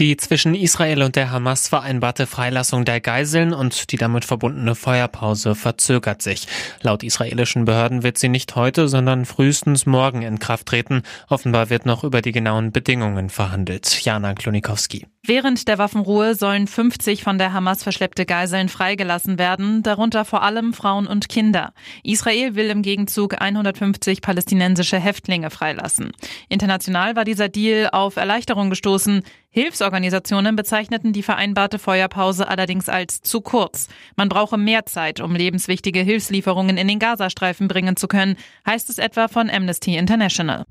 Die zwischen Israel und der Hamas vereinbarte Freilassung der Geiseln und die damit verbundene Feuerpause verzögert sich. Laut israelischen Behörden wird sie nicht heute, sondern frühestens morgen in Kraft treten. Offenbar wird noch über die genauen Bedingungen verhandelt. Jana Klonikowski. Während der Waffenruhe sollen 50 von der Hamas verschleppte Geiseln freigelassen werden, darunter vor allem Frauen und Kinder. Israel will im Gegenzug 150 palästinensische Häftlinge freilassen. International war dieser Deal auf Erleichterung gestoßen. Hilfsorganisationen bezeichneten die vereinbarte Feuerpause allerdings als zu kurz. Man brauche mehr Zeit, um lebenswichtige Hilfslieferungen in den Gazastreifen bringen zu können, heißt es etwa von Amnesty International.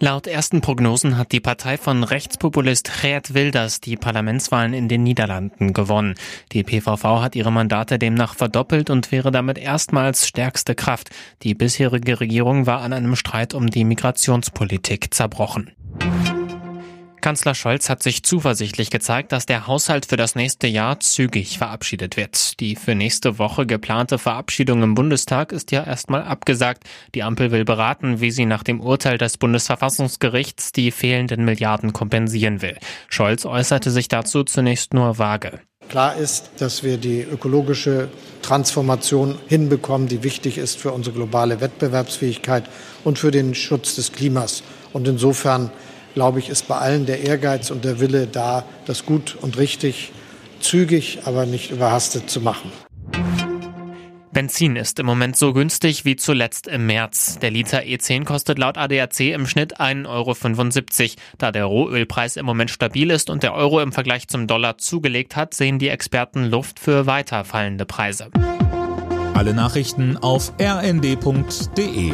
Laut ersten Prognosen hat die Partei von Rechtspopulist Geert Wilders die Parlamentswahlen in den Niederlanden gewonnen. Die PVV hat ihre Mandate demnach verdoppelt und wäre damit erstmals stärkste Kraft. Die bisherige Regierung war an einem Streit um die Migrationspolitik zerbrochen. Kanzler Scholz hat sich zuversichtlich gezeigt, dass der Haushalt für das nächste Jahr zügig verabschiedet wird. Die für nächste Woche geplante Verabschiedung im Bundestag ist ja erstmal abgesagt. Die Ampel will beraten, wie sie nach dem Urteil des Bundesverfassungsgerichts die fehlenden Milliarden kompensieren will. Scholz äußerte sich dazu zunächst nur vage. Klar ist, dass wir die ökologische Transformation hinbekommen, die wichtig ist für unsere globale Wettbewerbsfähigkeit und für den Schutz des Klimas. Und insofern glaube ich, ist bei allen der Ehrgeiz und der Wille da, das gut und richtig, zügig, aber nicht überhastet zu machen. Benzin ist im Moment so günstig wie zuletzt im März. Der Liter E10 kostet laut ADAC im Schnitt 1,75 Euro. Da der Rohölpreis im Moment stabil ist und der Euro im Vergleich zum Dollar zugelegt hat, sehen die Experten Luft für weiter fallende Preise. Alle Nachrichten auf rnd.de